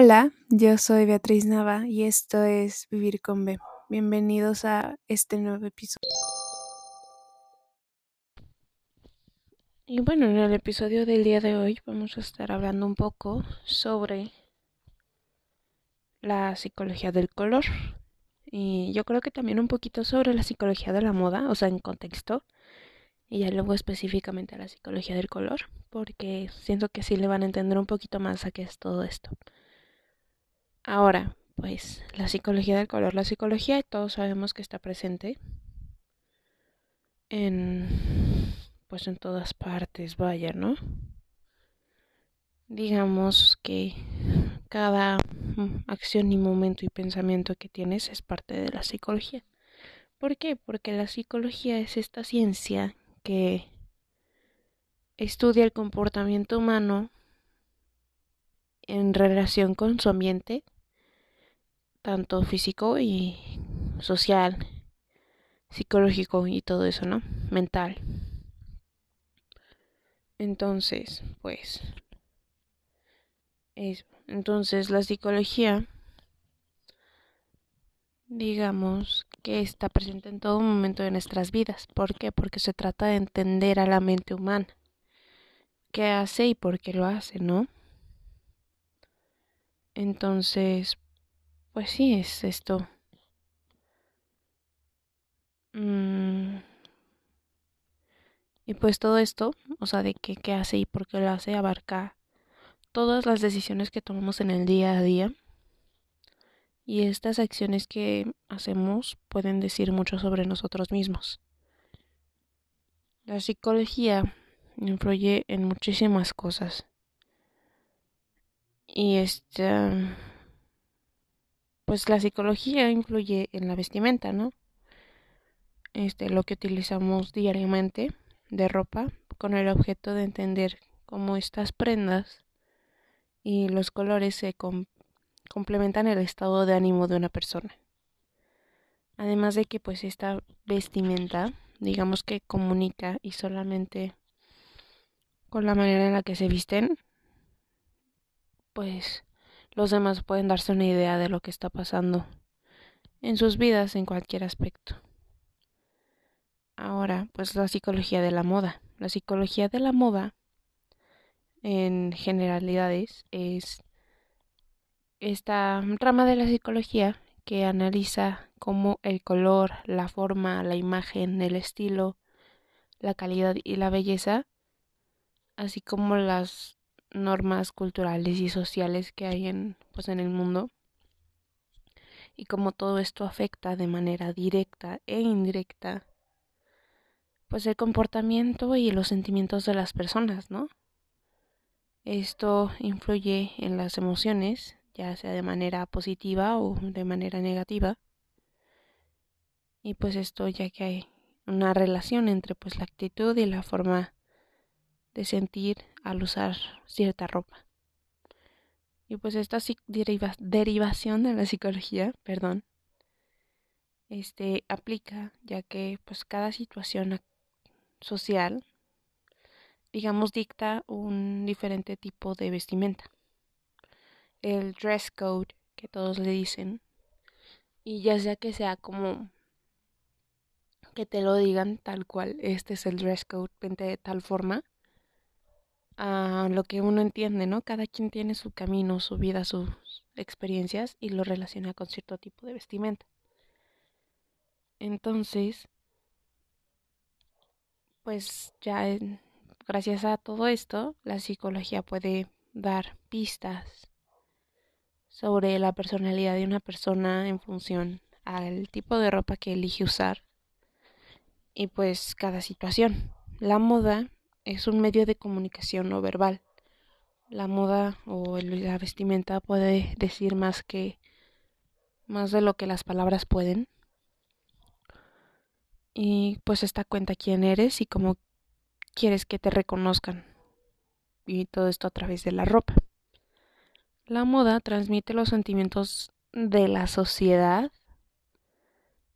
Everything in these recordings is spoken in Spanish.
Hola, yo soy Beatriz Nava y esto es Vivir con B. Bienvenidos a este nuevo episodio. Y bueno, en el episodio del día de hoy vamos a estar hablando un poco sobre la psicología del color. Y yo creo que también un poquito sobre la psicología de la moda, o sea, en contexto. Y ya luego específicamente a la psicología del color, porque siento que sí le van a entender un poquito más a qué es todo esto. Ahora, pues la psicología del color, la psicología todos sabemos que está presente en pues en todas partes, vaya, ¿no? Digamos que cada acción y momento y pensamiento que tienes es parte de la psicología. ¿Por qué? Porque la psicología es esta ciencia que estudia el comportamiento humano en relación con su ambiente tanto físico y social, psicológico y todo eso, ¿no? Mental. Entonces, pues, entonces la psicología, digamos que está presente en todo momento de nuestras vidas. ¿Por qué? Porque se trata de entender a la mente humana. ¿Qué hace y por qué lo hace, no? Entonces, pues sí, es esto. Mm. Y pues todo esto, o sea, de qué, qué hace y por qué lo hace, abarca todas las decisiones que tomamos en el día a día. Y estas acciones que hacemos pueden decir mucho sobre nosotros mismos. La psicología influye en muchísimas cosas. Y este pues la psicología influye en la vestimenta, ¿no? Este, lo que utilizamos diariamente de ropa con el objeto de entender cómo estas prendas y los colores se complementan el estado de ánimo de una persona. Además de que pues esta vestimenta, digamos que comunica y solamente con la manera en la que se visten, pues los demás pueden darse una idea de lo que está pasando en sus vidas en cualquier aspecto. Ahora, pues la psicología de la moda. La psicología de la moda, en generalidades, es esta rama de la psicología que analiza cómo el color, la forma, la imagen, el estilo, la calidad y la belleza, así como las normas culturales y sociales que hay en, pues, en el mundo y cómo todo esto afecta de manera directa e indirecta pues el comportamiento y los sentimientos de las personas, ¿no? Esto influye en las emociones, ya sea de manera positiva o de manera negativa. Y pues esto ya que hay una relación entre pues la actitud y la forma de sentir al usar cierta ropa. Y pues esta derivación de la psicología, perdón, este aplica ya que pues cada situación social digamos dicta un diferente tipo de vestimenta. El dress code que todos le dicen y ya sea que sea como que te lo digan tal cual, este es el dress code, de tal forma, a lo que uno entiende, ¿no? Cada quien tiene su camino, su vida, sus experiencias y lo relaciona con cierto tipo de vestimenta. Entonces, pues ya gracias a todo esto, la psicología puede dar pistas sobre la personalidad de una persona en función al tipo de ropa que elige usar y pues cada situación. La moda es un medio de comunicación no verbal. La moda o la vestimenta puede decir más que más de lo que las palabras pueden. Y pues esta cuenta quién eres y cómo quieres que te reconozcan. Y todo esto a través de la ropa. La moda transmite los sentimientos de la sociedad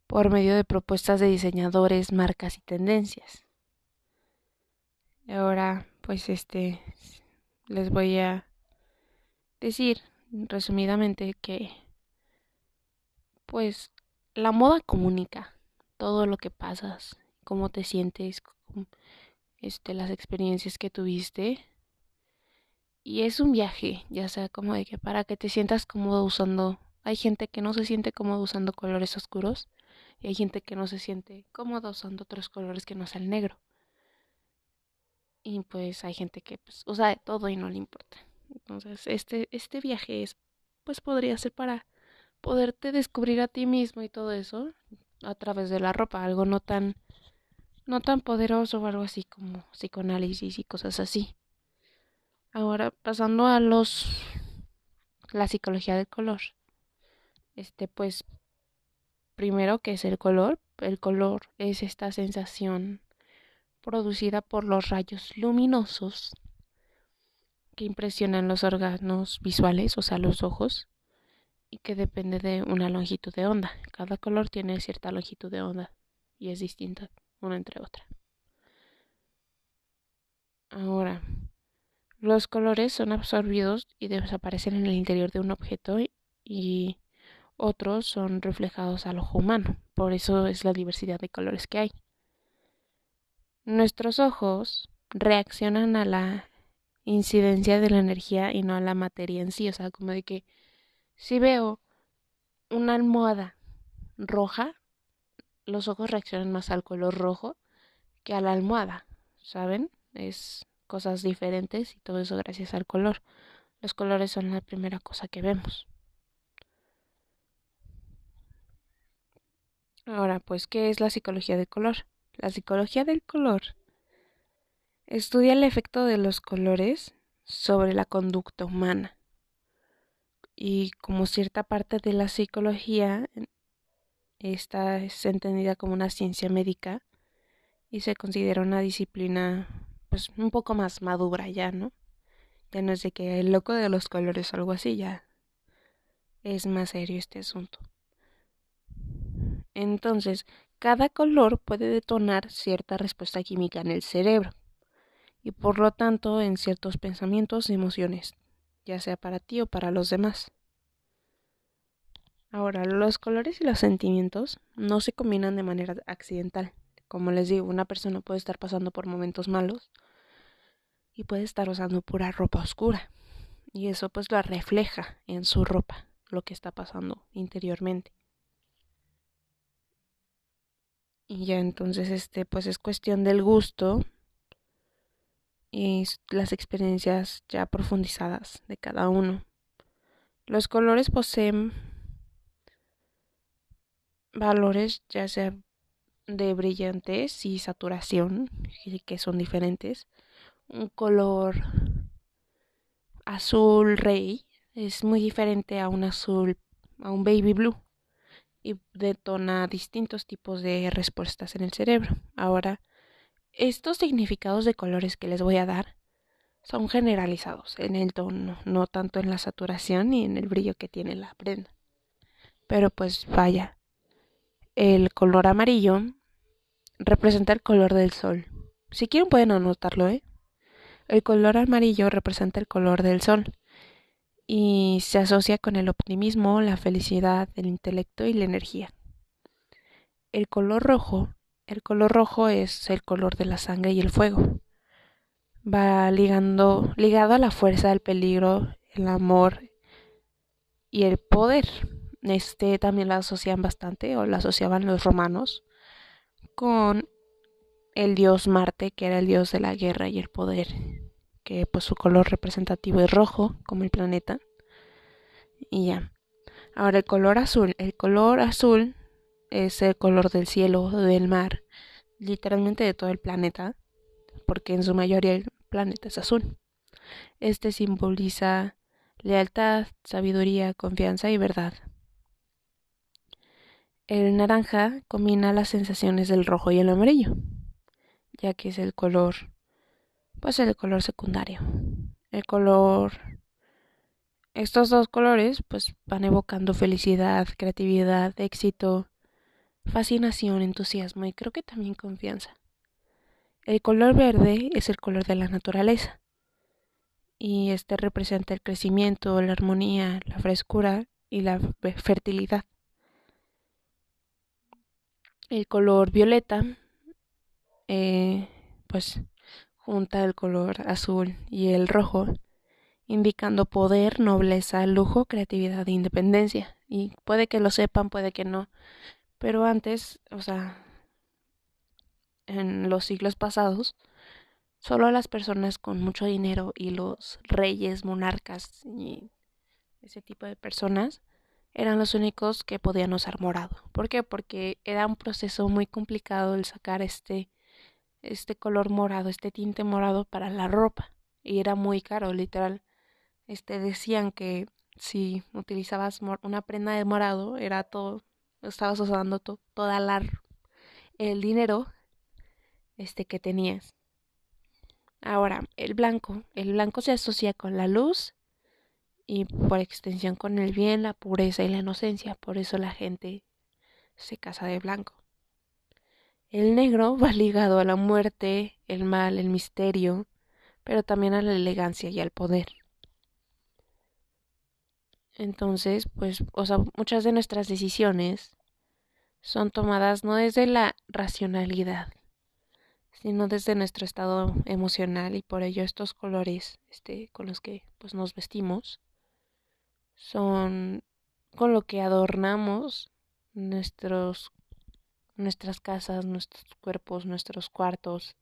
por medio de propuestas de diseñadores, marcas y tendencias. Ahora, pues este, les voy a decir resumidamente que pues la moda comunica todo lo que pasas, cómo te sientes, este, las experiencias que tuviste. Y es un viaje, ya sea como de que para que te sientas cómodo usando. Hay gente que no se siente cómodo usando colores oscuros y hay gente que no se siente cómodo usando otros colores que no sean negro. Y pues hay gente que pues, usa de todo y no le importa. Entonces, este, este viaje es, pues podría ser para poderte descubrir a ti mismo y todo eso a través de la ropa, algo no tan no tan poderoso o algo así como psicoanálisis y cosas así. Ahora pasando a los la psicología del color. Este pues primero que es el color, el color es esta sensación producida por los rayos luminosos que impresionan los órganos visuales, o sea, los ojos, y que depende de una longitud de onda. Cada color tiene cierta longitud de onda y es distinta una entre otra. Ahora, los colores son absorbidos y desaparecen en el interior de un objeto y otros son reflejados al ojo humano. Por eso es la diversidad de colores que hay. Nuestros ojos reaccionan a la incidencia de la energía y no a la materia en sí. O sea, como de que si veo una almohada roja, los ojos reaccionan más al color rojo que a la almohada, ¿saben? Es cosas diferentes y todo eso gracias al color. Los colores son la primera cosa que vemos. Ahora, pues, ¿qué es la psicología del color? La psicología del color estudia el efecto de los colores sobre la conducta humana. Y como cierta parte de la psicología, esta es entendida como una ciencia médica y se considera una disciplina pues un poco más madura ya, ¿no? Ya no es de que el loco de los colores o algo así, ya es más serio este asunto. Entonces, cada color puede detonar cierta respuesta química en el cerebro y por lo tanto en ciertos pensamientos y emociones, ya sea para ti o para los demás. Ahora, los colores y los sentimientos no se combinan de manera accidental. Como les digo, una persona puede estar pasando por momentos malos y puede estar usando pura ropa oscura. Y eso pues lo refleja en su ropa, lo que está pasando interiormente. Y ya entonces este pues es cuestión del gusto y las experiencias ya profundizadas de cada uno. Los colores poseen valores ya sea de brillantez y saturación, que son diferentes. Un color azul rey es muy diferente a un azul, a un baby blue y detona distintos tipos de respuestas en el cerebro. Ahora, estos significados de colores que les voy a dar son generalizados en el tono, no tanto en la saturación ni en el brillo que tiene la prenda. Pero pues vaya, el color amarillo representa el color del sol. Si quieren pueden anotarlo, ¿eh? El color amarillo representa el color del sol y se asocia con el optimismo, la felicidad, el intelecto y la energía. El color rojo, el color rojo es el color de la sangre y el fuego. Va ligando, ligado a la fuerza, el peligro, el amor y el poder. Este también la asocian bastante, o la asociaban los romanos, con el dios Marte, que era el dios de la guerra y el poder, que pues su color representativo es rojo, como el planeta. Y ya. Ahora el color azul. El color azul es el color del cielo, del mar, literalmente de todo el planeta, porque en su mayoría el planeta es azul. Este simboliza lealtad, sabiduría, confianza y verdad. El naranja combina las sensaciones del rojo y el amarillo, ya que es el color, pues el color secundario. El color, estos dos colores pues van evocando felicidad, creatividad, éxito, fascinación, entusiasmo y creo que también confianza. El color verde es el color de la naturaleza y este representa el crecimiento, la armonía, la frescura y la fertilidad. El color violeta, eh, pues junta el color azul y el rojo, indicando poder, nobleza, lujo, creatividad e independencia. Y puede que lo sepan, puede que no. Pero antes, o sea, en los siglos pasados, solo las personas con mucho dinero y los reyes, monarcas y ese tipo de personas eran los únicos que podían usar morado. ¿Por qué? Porque era un proceso muy complicado el sacar este este color morado, este tinte morado para la ropa y era muy caro, literal. Este decían que si utilizabas una prenda de morado era todo estabas usando toda la el dinero este que tenías. Ahora, el blanco, el blanco se asocia con la luz y por extensión con el bien, la pureza y la inocencia, por eso la gente se casa de blanco. El negro va ligado a la muerte, el mal, el misterio, pero también a la elegancia y al poder. Entonces, pues, o sea, muchas de nuestras decisiones son tomadas no desde la racionalidad, sino desde nuestro estado emocional y por ello estos colores este, con los que pues, nos vestimos son con lo que adornamos nuestros nuestras casas, nuestros cuerpos, nuestros cuartos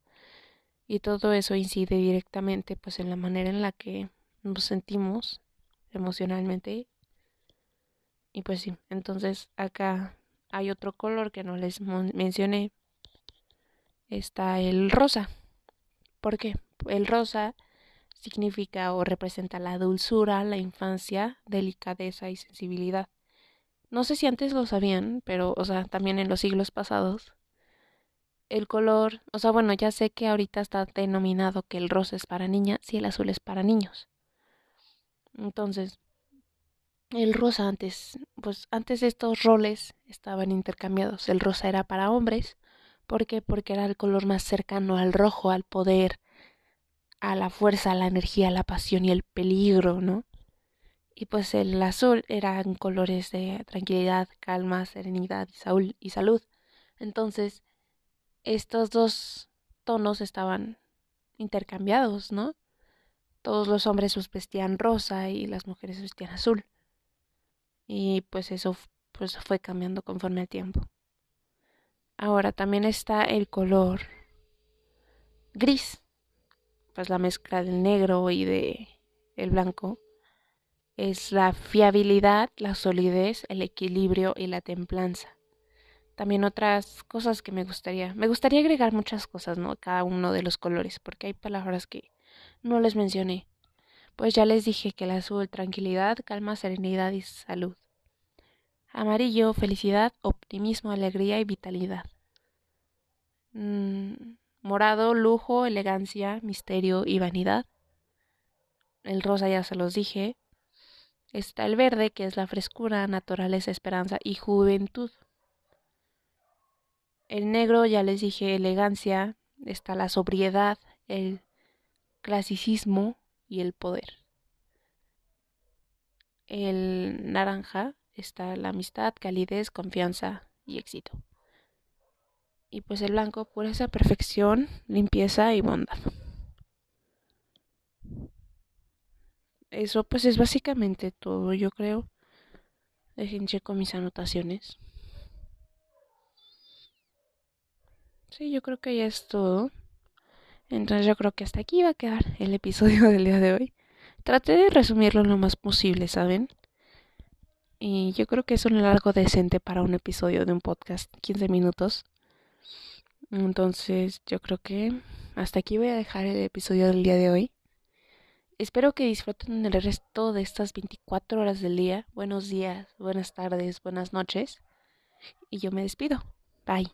y todo eso incide directamente pues en la manera en la que nos sentimos emocionalmente y pues sí, entonces acá hay otro color que no les mencioné. Está el rosa. ¿Por qué? El rosa significa o representa la dulzura, la infancia, delicadeza y sensibilidad. No sé si antes lo sabían, pero, o sea, también en los siglos pasados, el color, o sea, bueno, ya sé que ahorita está denominado que el rosa es para niñas y el azul es para niños. Entonces, el rosa antes, pues antes estos roles estaban intercambiados. El rosa era para hombres, ¿por qué? Porque era el color más cercano al rojo, al poder, a la fuerza, a la energía, a la pasión y el peligro, ¿no? Y pues el azul eran colores de tranquilidad, calma, serenidad y, salud. Entonces, estos dos tonos estaban intercambiados, ¿no? Todos los hombres vestían rosa y las mujeres vestían azul. Y pues eso pues fue cambiando conforme el tiempo. Ahora también está el color gris, pues la mezcla del negro y de el blanco es la fiabilidad, la solidez, el equilibrio y la templanza. También otras cosas que me gustaría, me gustaría agregar muchas cosas, ¿no? Cada uno de los colores, porque hay palabras que no les mencioné. Pues ya les dije que el azul, tranquilidad, calma, serenidad y salud. Amarillo, felicidad, optimismo, alegría y vitalidad. Mm, morado, lujo, elegancia, misterio y vanidad. El rosa ya se los dije. Está el verde, que es la frescura, naturaleza, esperanza y juventud. El negro, ya les dije, elegancia. Está la sobriedad, el clasicismo y el poder. El naranja está la amistad, calidez, confianza y éxito. Y pues el blanco, pureza, perfección, limpieza y bondad. Eso pues es básicamente todo, yo creo. Dejen checo mis anotaciones. Sí, yo creo que ya es todo. Entonces yo creo que hasta aquí va a quedar el episodio del día de hoy. Traté de resumirlo lo más posible, ¿saben? Y yo creo que es un largo decente para un episodio de un podcast, 15 minutos. Entonces yo creo que hasta aquí voy a dejar el episodio del día de hoy. Espero que disfruten el resto de estas 24 horas del día. Buenos días, buenas tardes, buenas noches. Y yo me despido. Bye.